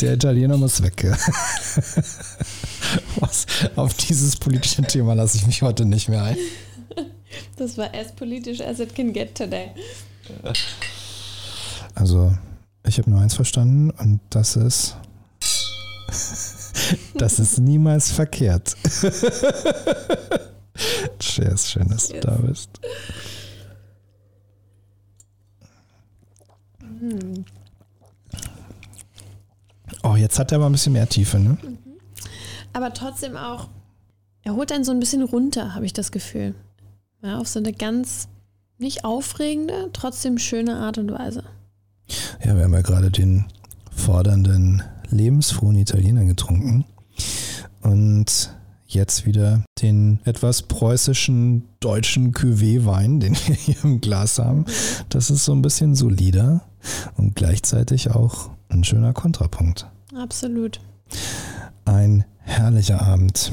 Der Italiener muss weg. Was, auf dieses politische Thema lasse ich mich heute nicht mehr ein. Das war as politisch as it can get today. Also, ich habe nur eins verstanden und das ist, das ist niemals verkehrt. Cheers, schön, dass du da bist. Hm. Oh, jetzt hat er aber ein bisschen mehr Tiefe, ne? Mhm. Aber trotzdem auch, er holt einen so ein bisschen runter, habe ich das Gefühl. Ja, auf so eine ganz nicht aufregende, trotzdem schöne Art und Weise. Ja, wir haben ja gerade den fordernden, lebensfrohen Italiener getrunken. Und jetzt wieder den etwas preußischen deutschen Cuvée-Wein, den wir hier im Glas haben. Das ist so ein bisschen solider und gleichzeitig auch ein schöner Kontrapunkt. Absolut. Ein herrlicher Abend.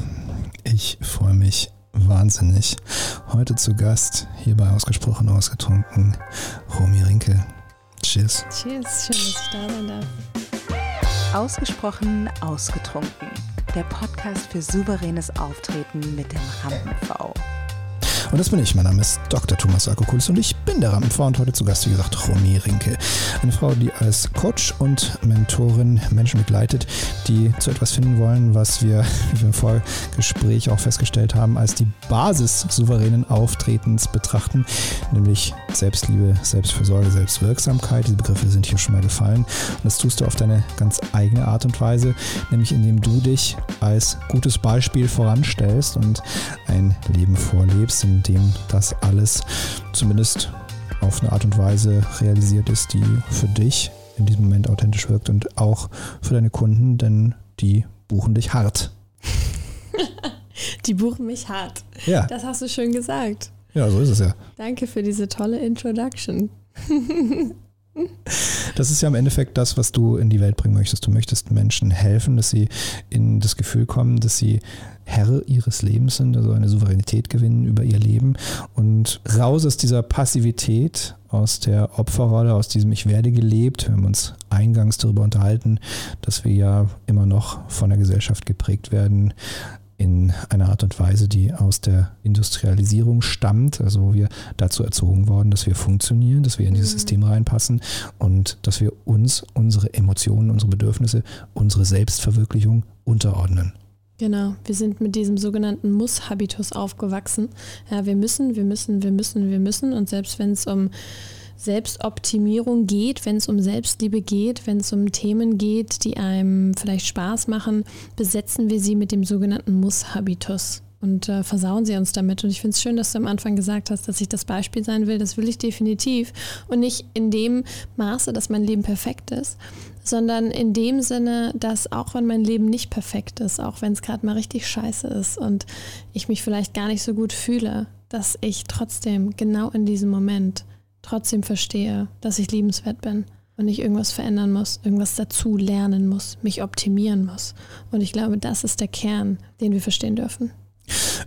Ich freue mich wahnsinnig. Heute zu Gast, hierbei Ausgesprochen Ausgetrunken, Romy Rinke. Cheers. Cheers, schön, dass ich da sein darf. Ausgesprochen Ausgetrunken. Der Podcast für souveränes Auftreten mit dem Rampen-V. Und das bin ich. Mein Name ist Dr. Thomas Akokulis und ich bin der Rampenfrau und heute zu Gast, wie gesagt, Romy Rinke. Eine Frau, die als Coach und Mentorin Menschen begleitet, die zu etwas finden wollen, was wir, wie wir im Vorgespräch auch festgestellt haben, als die Basis souveränen Auftretens betrachten, nämlich Selbstliebe, Selbstfürsorge, Selbstwirksamkeit. Diese Begriffe sind hier schon mal gefallen. Und das tust du auf deine ganz eigene Art und Weise, nämlich indem du dich als gutes Beispiel voranstellst und ein Leben vorlebst, in dem das alles zumindest auf eine Art und Weise realisiert ist, die für dich in diesem Moment authentisch wirkt und auch für deine Kunden, denn die buchen dich hart. die buchen mich hart. Ja. Das hast du schön gesagt. Ja, so ist es ja. Danke für diese tolle Introduction. Das ist ja im Endeffekt das, was du in die Welt bringen möchtest. Du möchtest Menschen helfen, dass sie in das Gefühl kommen, dass sie Herr ihres Lebens sind, also eine Souveränität gewinnen über ihr Leben und raus aus dieser Passivität, aus der Opferrolle, aus diesem Ich werde gelebt. Wir haben uns eingangs darüber unterhalten, dass wir ja immer noch von der Gesellschaft geprägt werden, in einer Art und Weise, die aus der Industrialisierung stammt, also wo wir dazu erzogen worden, dass wir funktionieren, dass wir in dieses mhm. System reinpassen und dass wir uns, unsere Emotionen, unsere Bedürfnisse, unsere Selbstverwirklichung unterordnen. Genau, wir sind mit diesem sogenannten Muss-Habitus aufgewachsen. Ja, wir müssen, wir müssen, wir müssen, wir müssen. Und selbst wenn es um Selbstoptimierung geht, wenn es um Selbstliebe geht, wenn es um Themen geht, die einem vielleicht Spaß machen, besetzen wir sie mit dem sogenannten Muss-Habitus und äh, versauen sie uns damit. Und ich finde es schön, dass du am Anfang gesagt hast, dass ich das Beispiel sein will. Das will ich definitiv. Und nicht in dem Maße, dass mein Leben perfekt ist, sondern in dem Sinne, dass auch wenn mein Leben nicht perfekt ist, auch wenn es gerade mal richtig scheiße ist und ich mich vielleicht gar nicht so gut fühle, dass ich trotzdem genau in diesem Moment trotzdem verstehe, dass ich liebenswert bin und ich irgendwas verändern muss, irgendwas dazu lernen muss, mich optimieren muss. Und ich glaube, das ist der Kern, den wir verstehen dürfen.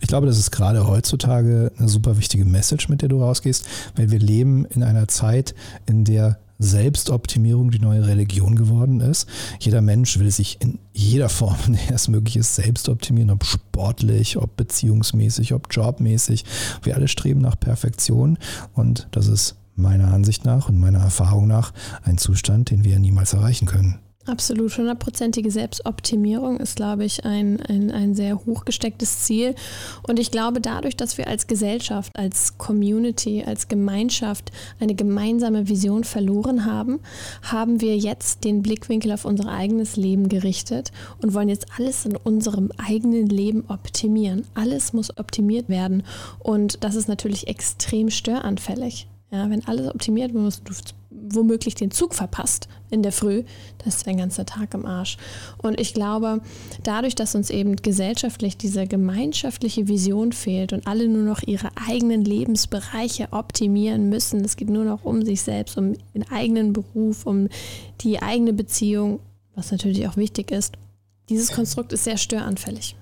Ich glaube, das ist gerade heutzutage eine super wichtige Message, mit der du rausgehst, weil wir leben in einer Zeit, in der Selbstoptimierung die neue Religion geworden ist. Jeder Mensch will sich in jeder Form, in der es möglich ist, selbst optimieren, ob sportlich, ob beziehungsmäßig, ob jobmäßig. Wir alle streben nach Perfektion und das ist meiner Ansicht nach und meiner Erfahrung nach ein Zustand, den wir niemals erreichen können. Absolut. Hundertprozentige Selbstoptimierung ist, glaube ich, ein, ein, ein sehr hochgestecktes Ziel. Und ich glaube, dadurch, dass wir als Gesellschaft, als Community, als Gemeinschaft eine gemeinsame Vision verloren haben, haben wir jetzt den Blickwinkel auf unser eigenes Leben gerichtet und wollen jetzt alles in unserem eigenen Leben optimieren. Alles muss optimiert werden. Und das ist natürlich extrem störanfällig. Ja, wenn alles optimiert wird, du womöglich den Zug verpasst in der Früh, das ist dein ganzer Tag im Arsch. Und ich glaube, dadurch, dass uns eben gesellschaftlich diese gemeinschaftliche Vision fehlt und alle nur noch ihre eigenen Lebensbereiche optimieren müssen, es geht nur noch um sich selbst, um den eigenen Beruf, um die eigene Beziehung, was natürlich auch wichtig ist. Dieses Konstrukt ist sehr störanfällig.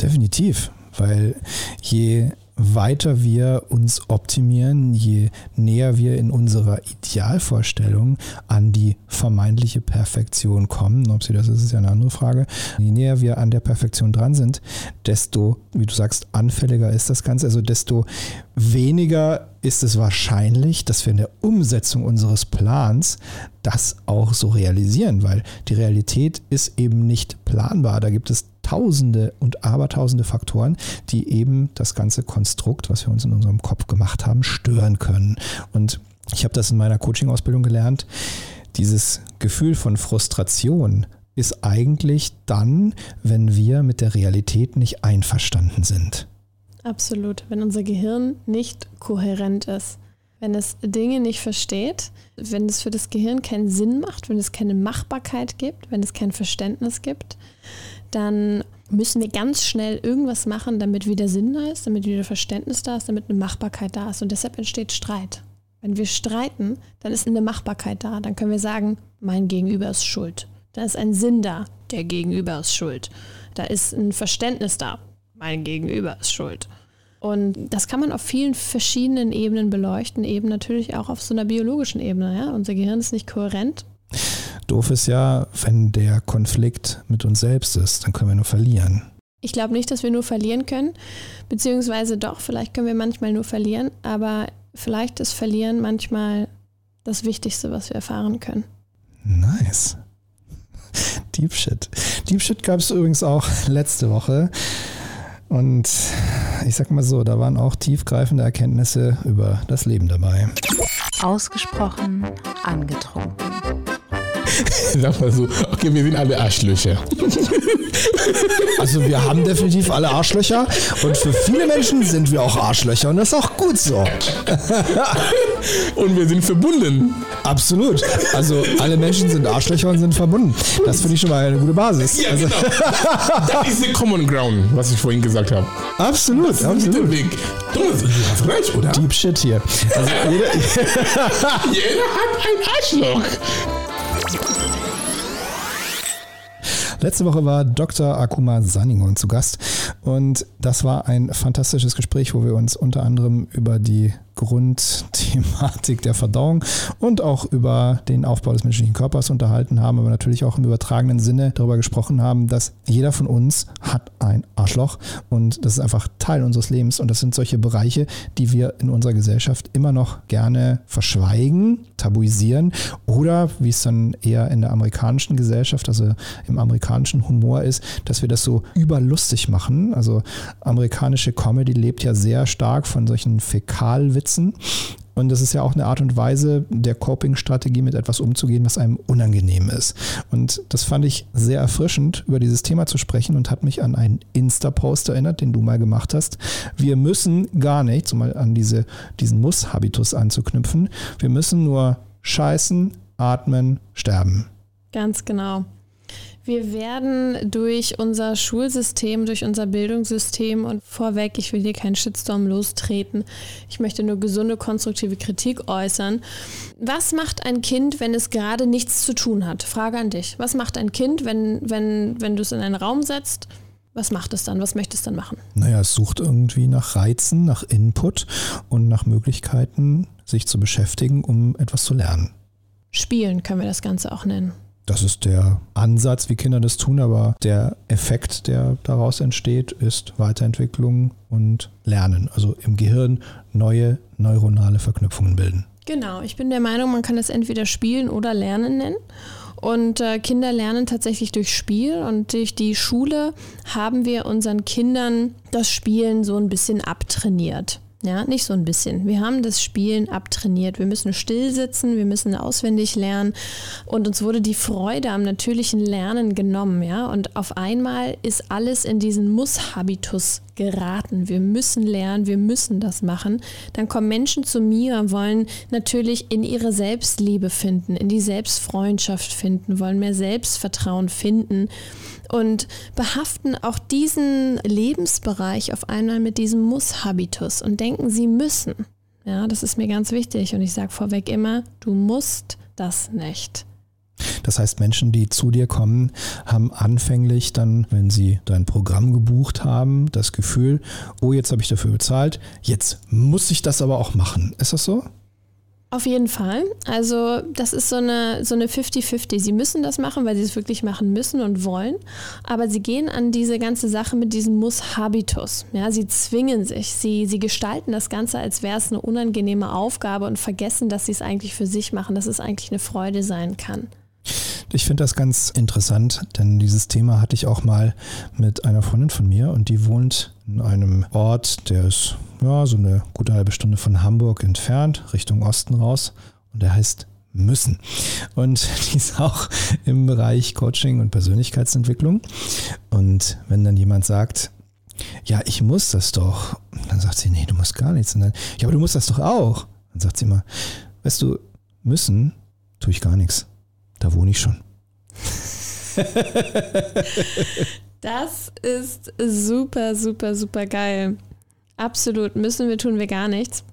Definitiv, weil je weiter wir uns optimieren, je näher wir in unserer Idealvorstellung an die vermeintliche Perfektion kommen, ob sie das ist, ist ja eine andere Frage, je näher wir an der Perfektion dran sind, desto, wie du sagst, anfälliger ist das Ganze, also desto weniger ist es wahrscheinlich, dass wir in der Umsetzung unseres Plans das auch so realisieren, weil die Realität ist eben nicht planbar. Da gibt es Tausende und Abertausende Faktoren, die eben das ganze Konstrukt, was wir uns in unserem Kopf gemacht haben, stören können. Und ich habe das in meiner Coaching-Ausbildung gelernt. Dieses Gefühl von Frustration ist eigentlich dann, wenn wir mit der Realität nicht einverstanden sind. Absolut, wenn unser Gehirn nicht kohärent ist, wenn es Dinge nicht versteht, wenn es für das Gehirn keinen Sinn macht, wenn es keine Machbarkeit gibt, wenn es kein Verständnis gibt, dann müssen wir ganz schnell irgendwas machen, damit wieder Sinn da ist, damit wieder Verständnis da ist, damit eine Machbarkeit da ist. Und deshalb entsteht Streit. Wenn wir streiten, dann ist eine Machbarkeit da. Dann können wir sagen, mein Gegenüber ist schuld. Da ist ein Sinn da, der Gegenüber ist schuld. Da ist ein Verständnis da, mein Gegenüber ist schuld. Und das kann man auf vielen verschiedenen Ebenen beleuchten, eben natürlich auch auf so einer biologischen Ebene. Ja? Unser Gehirn ist nicht kohärent Doof ist ja, wenn der Konflikt mit uns selbst ist, dann können wir nur verlieren. Ich glaube nicht, dass wir nur verlieren können, beziehungsweise doch, vielleicht können wir manchmal nur verlieren, aber vielleicht ist Verlieren manchmal das Wichtigste, was wir erfahren können. Nice. Deep Shit. Deep Shit gab es übrigens auch letzte Woche. Und ich sag mal so, da waren auch tiefgreifende Erkenntnisse über das Leben dabei. Ausgesprochen angetrunken. Sag mal so, okay, wir sind alle Arschlöcher. Also wir haben definitiv alle Arschlöcher und für viele Menschen sind wir auch Arschlöcher und das ist auch gut so. Und wir sind verbunden. Absolut. Also alle Menschen sind Arschlöcher und sind verbunden. Das finde ich schon mal eine gute Basis. Ja, also, genau. Das ist der Common Ground, was ich vorhin gesagt habe. absolut, Das ist absolut. Weg. Du hast recht, oder? Deep Shit hier. Also jeder, Jeder hat ein Arschloch. Letzte Woche war Dr. Akuma Sanningon zu Gast und das war ein fantastisches Gespräch, wo wir uns unter anderem über die Grundthematik der Verdauung und auch über den Aufbau des menschlichen Körpers unterhalten haben, aber natürlich auch im übertragenen Sinne darüber gesprochen haben, dass jeder von uns hat ein Arschloch und das ist einfach Teil unseres Lebens und das sind solche Bereiche, die wir in unserer Gesellschaft immer noch gerne verschweigen, tabuisieren oder wie es dann eher in der amerikanischen Gesellschaft, also im amerikanischen Humor ist, dass wir das so überlustig machen. Also amerikanische Comedy lebt ja sehr stark von solchen Fäkalwitzen. Und das ist ja auch eine Art und Weise der Coping-Strategie, mit etwas umzugehen, was einem unangenehm ist. Und das fand ich sehr erfrischend, über dieses Thema zu sprechen und hat mich an einen Insta-Post erinnert, den du mal gemacht hast. Wir müssen gar nichts, um mal an diese, diesen Muss-Habitus anzuknüpfen. Wir müssen nur scheißen, atmen, sterben. Ganz genau. Wir werden durch unser Schulsystem, durch unser Bildungssystem und vorweg, ich will hier keinen Shitstorm lostreten, ich möchte nur gesunde, konstruktive Kritik äußern. Was macht ein Kind, wenn es gerade nichts zu tun hat? Frage an dich. Was macht ein Kind, wenn, wenn, wenn du es in einen Raum setzt? Was macht es dann? Was möchte es dann machen? Naja, es sucht irgendwie nach Reizen, nach Input und nach Möglichkeiten, sich zu beschäftigen, um etwas zu lernen. Spielen können wir das Ganze auch nennen. Das ist der Ansatz, wie Kinder das tun, aber der Effekt, der daraus entsteht, ist Weiterentwicklung und Lernen. Also im Gehirn neue neuronale Verknüpfungen bilden. Genau, ich bin der Meinung, man kann das entweder Spielen oder Lernen nennen. Und äh, Kinder lernen tatsächlich durch Spiel und durch die Schule haben wir unseren Kindern das Spielen so ein bisschen abtrainiert. Ja, nicht so ein bisschen. Wir haben das Spielen abtrainiert. Wir müssen still sitzen, wir müssen auswendig lernen und uns wurde die Freude am natürlichen Lernen genommen, ja. Und auf einmal ist alles in diesen Muss-Habitus geraten. Wir müssen lernen, wir müssen das machen. Dann kommen Menschen zu mir und wollen natürlich in ihre Selbstliebe finden, in die Selbstfreundschaft finden, wollen mehr Selbstvertrauen finden und behaften auch diesen Lebensbereich auf einmal mit diesem Muss-Habitus und denken, sie müssen. Ja, das ist mir ganz wichtig und ich sage vorweg immer, du musst das nicht. Das heißt, Menschen, die zu dir kommen, haben anfänglich dann, wenn sie dein Programm gebucht haben, das Gefühl, oh, jetzt habe ich dafür bezahlt, jetzt muss ich das aber auch machen. Ist das so? Auf jeden Fall. Also das ist so eine so eine 50-50. Sie müssen das machen, weil sie es wirklich machen müssen und wollen. Aber sie gehen an diese ganze Sache mit diesem Muss-Habitus. Ja, sie zwingen sich. Sie, sie gestalten das Ganze, als wäre es eine unangenehme Aufgabe und vergessen, dass sie es eigentlich für sich machen, dass es eigentlich eine Freude sein kann. Ich finde das ganz interessant, denn dieses Thema hatte ich auch mal mit einer Freundin von mir und die wohnt in einem Ort, der ist ja so eine gute halbe Stunde von Hamburg entfernt, Richtung Osten raus und der heißt müssen. Und die ist auch im Bereich Coaching und Persönlichkeitsentwicklung. Und wenn dann jemand sagt, ja, ich muss das doch, dann sagt sie, nee, du musst gar nichts. Und dann, ja, aber du musst das doch auch. Dann sagt sie immer, weißt du, müssen tue ich gar nichts. Da wohne ich schon. Das ist super, super, super geil. Absolut. Müssen wir, tun wir gar nichts.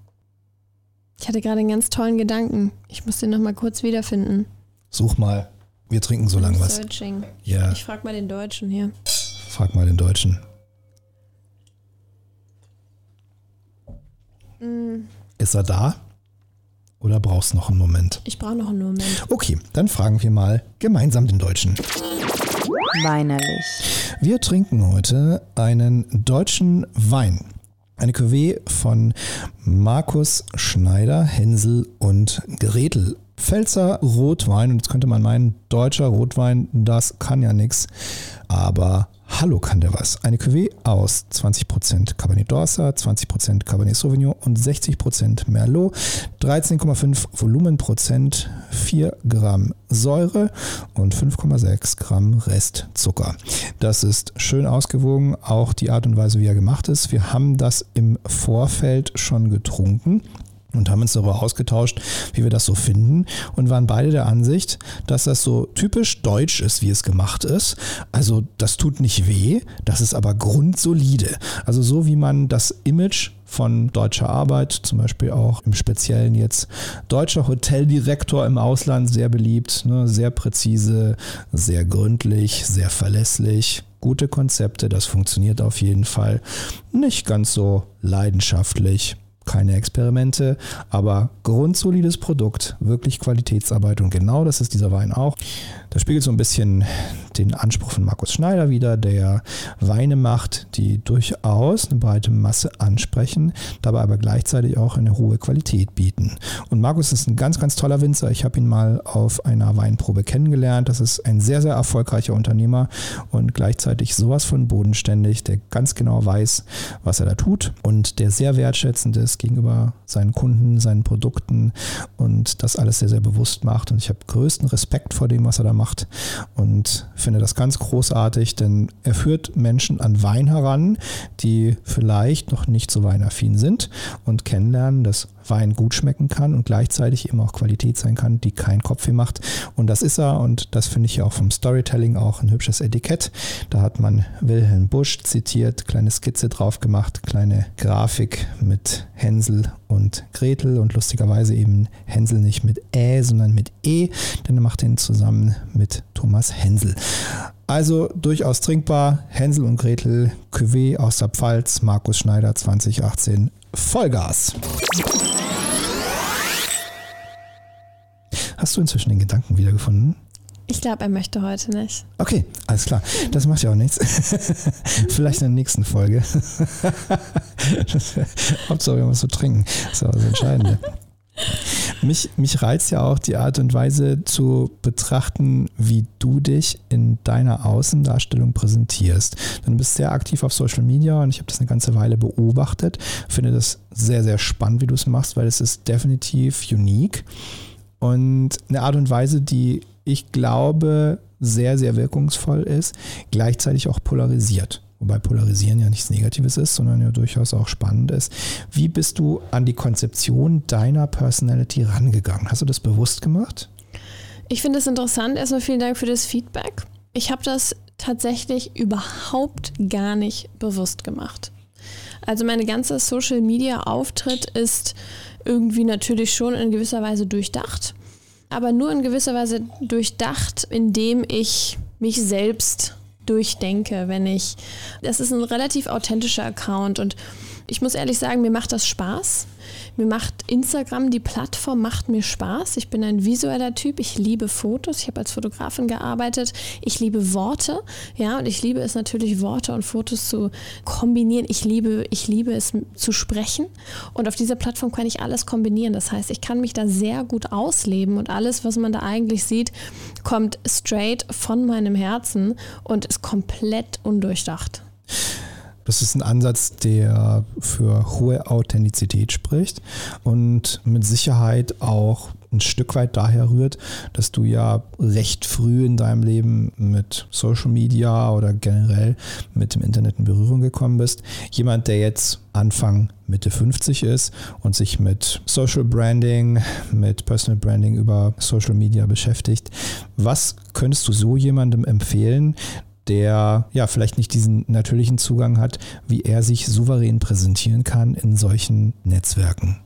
Ich hatte gerade einen ganz tollen Gedanken. Ich muss den nochmal kurz wiederfinden. Such mal. Wir trinken so lange was. Searching. Ja, Ich frage mal den Deutschen hier. frag mal den Deutschen. Mm, Ist er da? Oder brauchst du noch einen Moment? Ich brauche noch einen Moment. Okay, dann fragen wir mal gemeinsam den Deutschen. Weinerlich. Wir trinken heute einen deutschen Wein. Eine Cuvée von Markus Schneider, Hänsel und Gretel. Pfälzer Rotwein, und jetzt könnte man meinen, deutscher Rotwein, das kann ja nix. Aber hallo kann der was. Eine Cuvée aus 20% Cabernet d'Orsa, 20% Cabernet Sauvignon und 60% Merlot, 13,5 Volumenprozent, 4 Gramm Säure und 5,6 Gramm Restzucker. Das ist schön ausgewogen, auch die Art und Weise, wie er gemacht ist. Wir haben das im Vorfeld schon getrunken und haben uns darüber ausgetauscht, wie wir das so finden und waren beide der Ansicht, dass das so typisch deutsch ist, wie es gemacht ist. Also das tut nicht weh, das ist aber grundsolide. Also so wie man das Image von deutscher Arbeit, zum Beispiel auch im Speziellen jetzt deutscher Hoteldirektor im Ausland, sehr beliebt, ne, sehr präzise, sehr gründlich, sehr verlässlich. Gute Konzepte, das funktioniert auf jeden Fall. Nicht ganz so leidenschaftlich, keine Experimente, aber grundsolides Produkt, wirklich Qualitätsarbeit und genau das ist dieser Wein auch. Das spiegelt so ein bisschen den Anspruch von Markus Schneider wider, der Weine macht, die durchaus eine breite Masse ansprechen, dabei aber gleichzeitig auch eine hohe Qualität bieten. Und Markus ist ein ganz, ganz toller Winzer. Ich habe ihn mal auf einer Weinprobe kennengelernt. Das ist ein sehr, sehr erfolgreicher Unternehmer und gleichzeitig sowas von bodenständig, der ganz genau weiß, was er da tut und der sehr wertschätzend ist gegenüber seinen Kunden, seinen Produkten und das alles sehr, sehr bewusst macht. Und ich habe größten Respekt vor dem, was er da macht und finde das ganz großartig, denn er führt Menschen an Wein heran, die vielleicht noch nicht so weinaffin sind und kennenlernen, dass Wein gut schmecken kann und gleichzeitig eben auch Qualität sein kann, die keinen Kopfweh macht. Und das ist er und das finde ich ja auch vom Storytelling auch ein hübsches Etikett. Da hat man Wilhelm Busch zitiert, kleine Skizze drauf gemacht, kleine Grafik mit Hänsel und Gretel und lustigerweise eben Hänsel nicht mit Ä, sondern mit E, denn er macht den zusammen mit Thomas Hänsel. Also durchaus trinkbar. Hänsel und Gretel, Cuvée aus der Pfalz, Markus Schneider 2018, Vollgas. Hast du inzwischen den Gedanken wiedergefunden? Ich glaube, er möchte heute nicht. Okay, alles klar. Das macht ja auch nichts. Vielleicht in der nächsten Folge. Hauptsache, wir haben was zu trinken. Das ist aber das Entscheidende. Mich, mich reizt ja auch die Art und Weise zu betrachten, wie du dich in deiner Außendarstellung präsentierst. Denn du bist sehr aktiv auf Social Media und ich habe das eine ganze Weile beobachtet. Finde das sehr, sehr spannend, wie du es machst, weil es ist definitiv unique und eine Art und Weise, die ich glaube sehr, sehr wirkungsvoll ist, gleichzeitig auch polarisiert. Wobei polarisieren ja nichts Negatives ist, sondern ja durchaus auch spannend ist. Wie bist du an die Konzeption deiner Personality rangegangen? Hast du das bewusst gemacht? Ich finde es interessant. Erstmal vielen Dank für das Feedback. Ich habe das tatsächlich überhaupt gar nicht bewusst gemacht. Also meine ganze Social Media Auftritt ist irgendwie natürlich schon in gewisser Weise durchdacht. aber nur in gewisser Weise durchdacht, indem ich mich selbst durchdenke, wenn ich. Das ist ein relativ authentischer Account und ich muss ehrlich sagen, mir macht das Spaß. Mir macht Instagram, die Plattform macht mir Spaß. Ich bin ein visueller Typ. Ich liebe Fotos. Ich habe als Fotografin gearbeitet. Ich liebe Worte. Ja, und ich liebe es natürlich, Worte und Fotos zu kombinieren. Ich liebe, ich liebe es zu sprechen. Und auf dieser Plattform kann ich alles kombinieren. Das heißt, ich kann mich da sehr gut ausleben und alles, was man da eigentlich sieht, kommt straight von meinem Herzen und ist komplett undurchdacht. Das ist ein Ansatz, der für hohe Authentizität spricht und mit Sicherheit auch ein Stück weit daher rührt, dass du ja recht früh in deinem Leben mit Social Media oder generell mit dem Internet in Berührung gekommen bist. Jemand, der jetzt Anfang Mitte 50 ist und sich mit Social Branding, mit Personal Branding über Social Media beschäftigt. Was könntest du so jemandem empfehlen, der ja vielleicht nicht diesen natürlichen Zugang hat, wie er sich souverän präsentieren kann in solchen Netzwerken.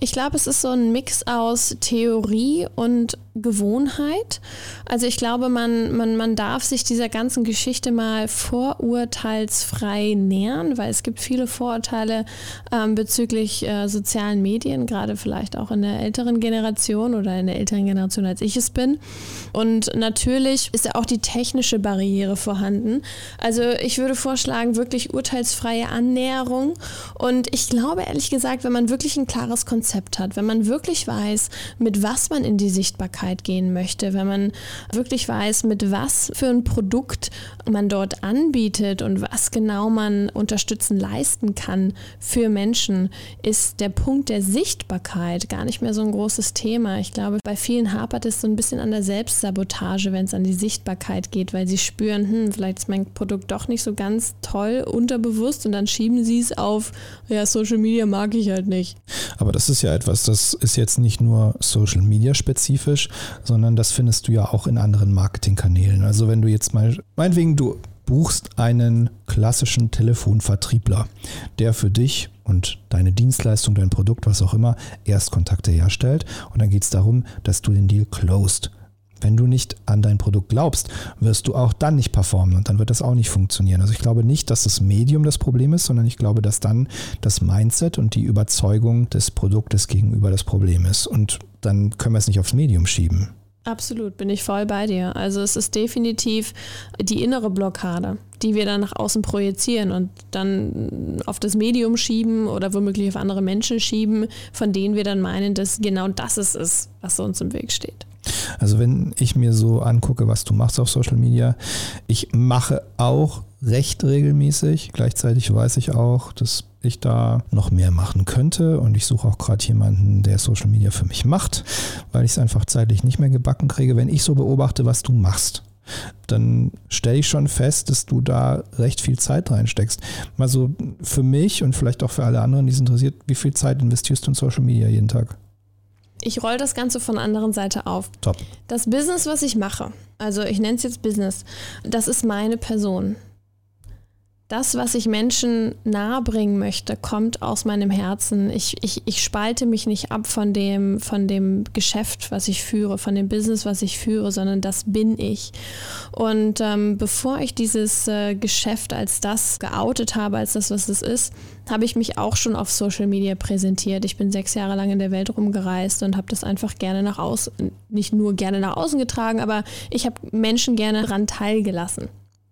Ich glaube, es ist so ein Mix aus Theorie und Gewohnheit. Also ich glaube, man, man, man darf sich dieser ganzen Geschichte mal vorurteilsfrei nähern, weil es gibt viele Vorurteile ähm, bezüglich äh, sozialen Medien, gerade vielleicht auch in der älteren Generation oder in der älteren Generation, als ich es bin. Und natürlich ist ja auch die technische Barriere vorhanden. Also ich würde vorschlagen, wirklich urteilsfreie Annäherung. Und ich glaube ehrlich gesagt, wenn man wirklich ein klares Konzept hat, wenn man wirklich weiß, mit was man in die Sichtbarkeit gehen möchte, wenn man wirklich weiß, mit was für ein Produkt man dort anbietet und was genau man unterstützen leisten kann für Menschen, ist der Punkt der Sichtbarkeit gar nicht mehr so ein großes Thema. Ich glaube, bei vielen hapert es so ein bisschen an der Selbstsabotage, wenn es an die Sichtbarkeit geht, weil sie spüren, hm, vielleicht ist mein Produkt doch nicht so ganz toll unterbewusst und dann schieben sie es auf, ja, Social Media mag ich halt nicht. Aber das ist ja etwas, das ist jetzt nicht nur Social Media spezifisch, sondern das findest du ja auch in anderen Marketingkanälen. Also wenn du jetzt mal, meinetwegen, du buchst einen klassischen Telefonvertriebler, der für dich und deine Dienstleistung, dein Produkt, was auch immer, Erstkontakte herstellt. Und dann geht es darum, dass du den Deal closed. Wenn du nicht an dein Produkt glaubst, wirst du auch dann nicht performen und dann wird das auch nicht funktionieren. Also ich glaube nicht, dass das Medium das Problem ist, sondern ich glaube, dass dann das Mindset und die Überzeugung des Produktes gegenüber das Problem ist. Und dann können wir es nicht aufs Medium schieben. Absolut, bin ich voll bei dir. Also es ist definitiv die innere Blockade, die wir dann nach außen projizieren und dann auf das Medium schieben oder womöglich auf andere Menschen schieben, von denen wir dann meinen, dass genau das es ist, was uns im Weg steht. Also wenn ich mir so angucke, was du machst auf Social Media, ich mache auch recht regelmäßig. Gleichzeitig weiß ich auch, dass ich da noch mehr machen könnte und ich suche auch gerade jemanden, der Social Media für mich macht, weil ich es einfach zeitlich nicht mehr gebacken kriege. Wenn ich so beobachte, was du machst, dann stelle ich schon fest, dass du da recht viel Zeit reinsteckst. Mal so für mich und vielleicht auch für alle anderen, die es interessiert, wie viel Zeit investierst du in Social Media jeden Tag? Ich roll das Ganze von der anderen Seite auf. Top. Das Business, was ich mache, also ich nenne es jetzt Business, das ist meine Person das, was ich Menschen nahebringen möchte, kommt aus meinem Herzen. Ich, ich, ich spalte mich nicht ab von dem, von dem Geschäft, was ich führe, von dem Business, was ich führe, sondern das bin ich. Und ähm, bevor ich dieses äh, Geschäft als das geoutet habe, als das, was es ist, habe ich mich auch schon auf Social Media präsentiert. Ich bin sechs Jahre lang in der Welt rumgereist und habe das einfach gerne nach außen, nicht nur gerne nach außen getragen, aber ich habe Menschen gerne daran teilgelassen.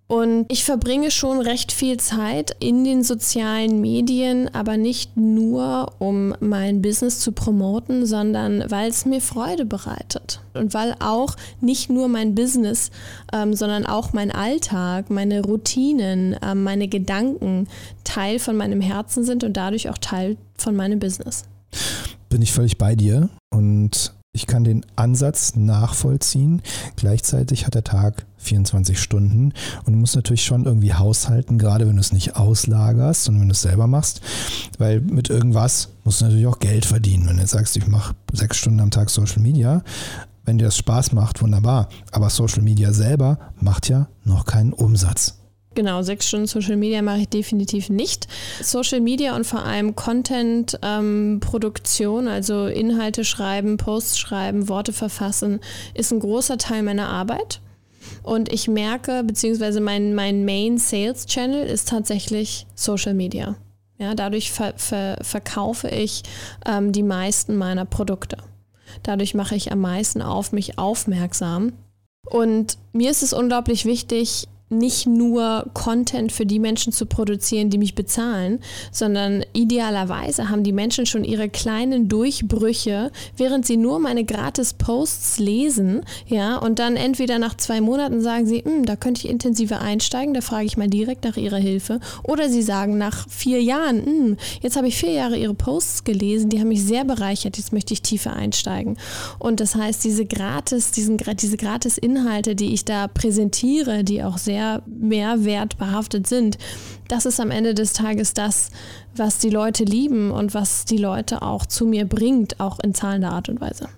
Und ich verbringe schon recht viel Zeit in den sozialen Medien, aber nicht nur, um mein Business zu promoten, sondern weil es mir Freude bereitet. Und weil auch nicht nur mein Business, ähm, sondern auch mein Alltag, meine Routinen, äh, meine Gedanken Teil von meinem Herzen sind und dadurch auch Teil von meinem Business. Bin ich völlig bei dir und ich kann den Ansatz nachvollziehen. Gleichzeitig hat der Tag 24 Stunden und du musst natürlich schon irgendwie haushalten, gerade wenn du es nicht auslagerst, sondern wenn du es selber machst, weil mit irgendwas musst du natürlich auch Geld verdienen. Wenn du jetzt sagst, ich mache sechs Stunden am Tag Social Media, wenn dir das Spaß macht, wunderbar. Aber Social Media selber macht ja noch keinen Umsatz. Genau, sechs Stunden Social Media mache ich definitiv nicht. Social Media und vor allem Content-Produktion, ähm, also Inhalte schreiben, Posts schreiben, Worte verfassen, ist ein großer Teil meiner Arbeit. Und ich merke, beziehungsweise mein, mein Main Sales Channel ist tatsächlich Social Media. Ja, dadurch ver, ver, verkaufe ich ähm, die meisten meiner Produkte. Dadurch mache ich am meisten auf mich aufmerksam. Und mir ist es unglaublich wichtig, nicht nur Content für die Menschen zu produzieren, die mich bezahlen, sondern idealerweise haben die Menschen schon ihre kleinen Durchbrüche, während sie nur meine gratis Posts lesen, ja, und dann entweder nach zwei Monaten sagen sie, hm, da könnte ich intensiver einsteigen, da frage ich mal direkt nach ihrer Hilfe, oder sie sagen nach vier Jahren, hm, jetzt habe ich vier Jahre ihre Posts gelesen, die haben mich sehr bereichert, jetzt möchte ich tiefer einsteigen. Und das heißt, diese gratis, diesen, diese gratis Inhalte, die ich da präsentiere, die auch sehr sehr mehrwertbehaftet sind. Das ist am Ende des Tages das, was die Leute lieben und was die Leute auch zu mir bringt, auch in zahlender Art und Weise.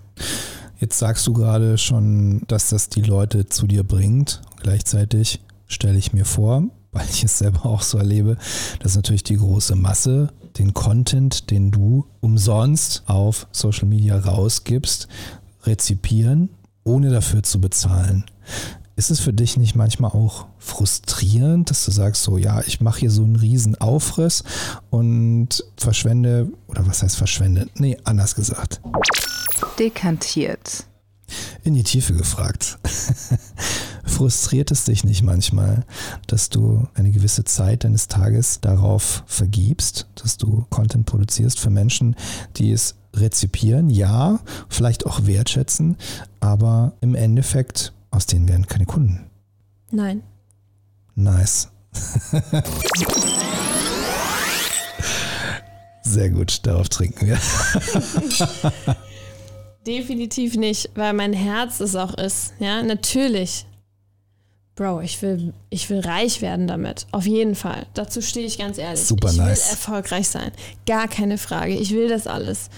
Jetzt sagst du gerade schon, dass das die Leute zu dir bringt. Gleichzeitig stelle ich mir vor, weil ich es selber auch so erlebe, dass natürlich die große Masse den Content, den du umsonst auf Social Media rausgibst, rezipieren, ohne dafür zu bezahlen. Ist es für dich nicht manchmal auch frustrierend, dass du sagst, so ja, ich mache hier so einen riesen Aufriss und verschwende, oder was heißt verschwende? Nee, anders gesagt. Dekantiert. In die Tiefe gefragt. Frustriert es dich nicht manchmal, dass du eine gewisse Zeit deines Tages darauf vergibst, dass du Content produzierst für Menschen, die es rezipieren, ja, vielleicht auch wertschätzen, aber im Endeffekt aus denen werden keine Kunden. Nein. Nice. Sehr gut, darauf trinken wir. Definitiv nicht, weil mein Herz es auch ist. Ja, natürlich. Bro, ich will, ich will reich werden damit. Auf jeden Fall. Dazu stehe ich ganz ehrlich. Super ich nice. will erfolgreich sein. Gar keine Frage. Ich will das alles.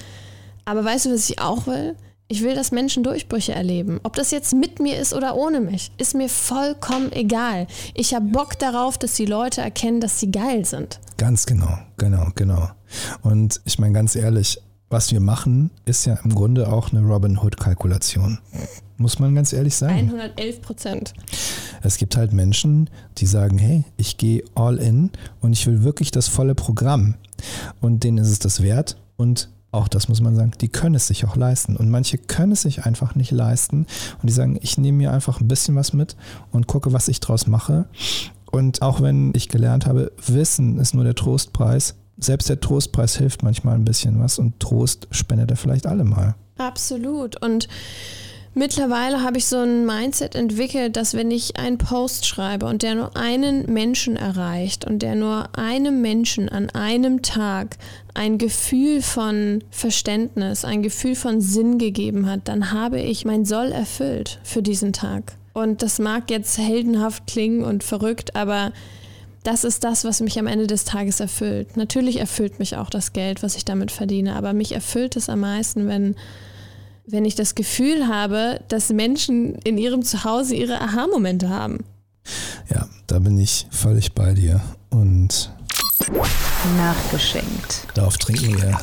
Aber weißt du, was ich auch will? Ich will, dass Menschen Durchbrüche erleben. Ob das jetzt mit mir ist oder ohne mich, ist mir vollkommen egal. Ich habe Bock darauf, dass die Leute erkennen, dass sie geil sind. Ganz genau, genau, genau. Und ich meine ganz ehrlich, was wir machen, ist ja im Grunde auch eine Robin Hood-Kalkulation. Muss man ganz ehrlich sagen. 111 Prozent. Es gibt halt Menschen, die sagen, hey, ich gehe all in und ich will wirklich das volle Programm. Und denen ist es das wert. Und auch das muss man sagen, die können es sich auch leisten. Und manche können es sich einfach nicht leisten. Und die sagen, ich nehme mir einfach ein bisschen was mit und gucke, was ich draus mache. Und auch wenn ich gelernt habe, Wissen ist nur der Trostpreis, selbst der Trostpreis hilft manchmal ein bisschen was und Trost spendet er vielleicht alle mal. Absolut. Und Mittlerweile habe ich so ein Mindset entwickelt, dass wenn ich einen Post schreibe und der nur einen Menschen erreicht und der nur einem Menschen an einem Tag ein Gefühl von Verständnis, ein Gefühl von Sinn gegeben hat, dann habe ich mein Soll erfüllt für diesen Tag. Und das mag jetzt heldenhaft klingen und verrückt, aber das ist das, was mich am Ende des Tages erfüllt. Natürlich erfüllt mich auch das Geld, was ich damit verdiene, aber mich erfüllt es am meisten, wenn wenn ich das Gefühl habe, dass Menschen in ihrem Zuhause ihre Aha-Momente haben. Ja, da bin ich völlig bei dir. Und nachgeschenkt. Darauf trinken wir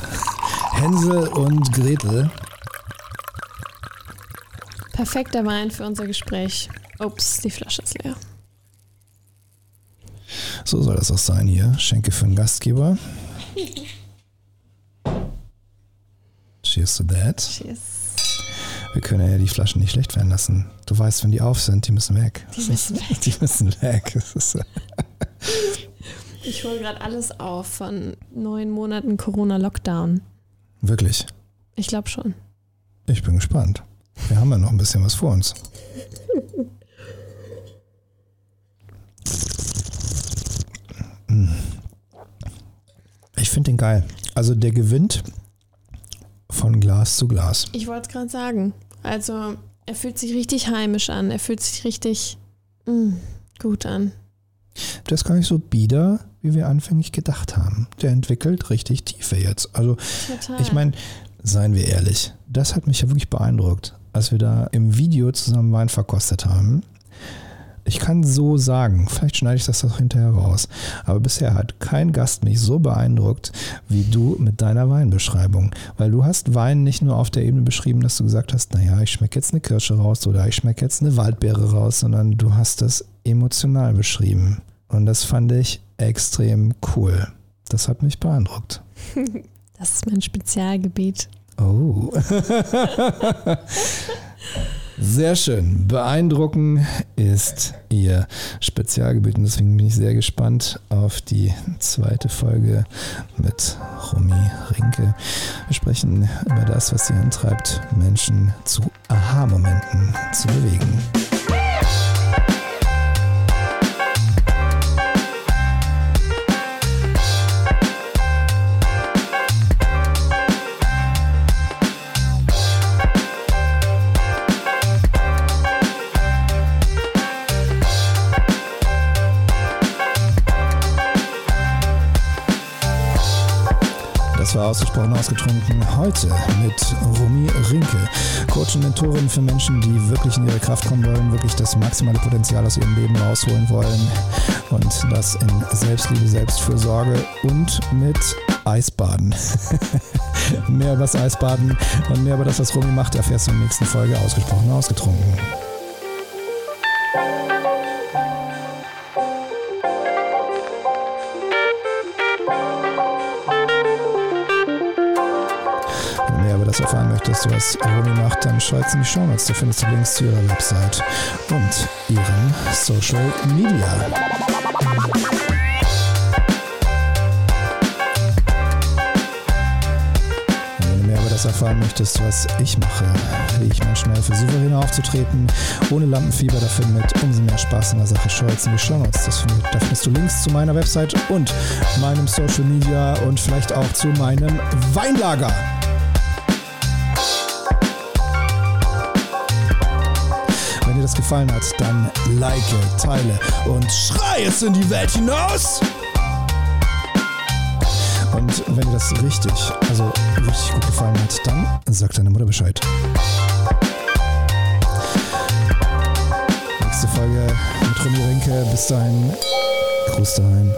Hänsel und Gretel. Perfekter Wein für unser Gespräch. Ups, die Flasche ist leer. So soll das auch sein hier. Schenke für den Gastgeber. Cheers to that. Cheers. Wir können ja die Flaschen nicht schlecht werden lassen. Du weißt, wenn die auf sind, die müssen weg. Die müssen weg. Die müssen weg. ich hole gerade alles auf von neun Monaten Corona-Lockdown. Wirklich? Ich glaube schon. Ich bin gespannt. Wir haben ja noch ein bisschen was vor uns. Ich finde den geil. Also der gewinnt von Glas zu Glas. Ich wollte es gerade sagen. Also er fühlt sich richtig heimisch an. Er fühlt sich richtig mh, mm, gut an. Der ist gar nicht so bieder, wie wir anfänglich gedacht haben. Der entwickelt richtig Tiefe jetzt. Also Total. ich meine, seien wir ehrlich, das hat mich ja wirklich beeindruckt, als wir da im Video zusammen Wein verkostet haben. Ich kann so sagen, vielleicht schneide ich das doch hinterher raus, aber bisher hat kein Gast mich so beeindruckt wie du mit deiner Weinbeschreibung. Weil du hast Wein nicht nur auf der Ebene beschrieben, dass du gesagt hast, naja, ich schmecke jetzt eine Kirsche raus oder ich schmecke jetzt eine Waldbeere raus, sondern du hast das emotional beschrieben. Und das fand ich extrem cool. Das hat mich beeindruckt. Das ist mein Spezialgebiet. Oh. Sehr schön. Beeindrucken ist Ihr Spezialgebiet und deswegen bin ich sehr gespannt auf die zweite Folge mit Romy Rinke. Wir sprechen über das, was sie antreibt, Menschen zu Aha-Momenten zu bewegen. Das war ausgesprochen ausgetrunken. Heute mit Romy Rinke, Coach und Mentorin für Menschen, die wirklich in ihre Kraft kommen wollen, wirklich das maximale Potenzial aus ihrem Leben rausholen wollen und das in Selbstliebe, Selbstfürsorge und mit Eisbaden. mehr über das Eisbaden und mehr über das, was Romy macht, erfährst du in der nächsten Folge ausgesprochen ausgetrunken. Möchtest, was Romy macht, dann schreib in die Show Notes. Da findest du Links zu ihrer Website und ihren Social Media. Du erfahren möchtest, was ich mache, wie ich Menschen helfe, souveräner aufzutreten, ohne Lampenfieber, dafür mit umso mehr Spaß in der Sache, jetzt in die Show Notes. Da findest du Links zu meiner Website und meinem Social Media und vielleicht auch zu meinem Weinlager. Gefallen hat, dann like, teile und schrei es in die Welt hinaus! Und wenn dir das richtig, also richtig gut gefallen hat, dann sag deiner Mutter Bescheid. Nächste Folge mit Romy Rinke. Bis dahin, Gruß daheim.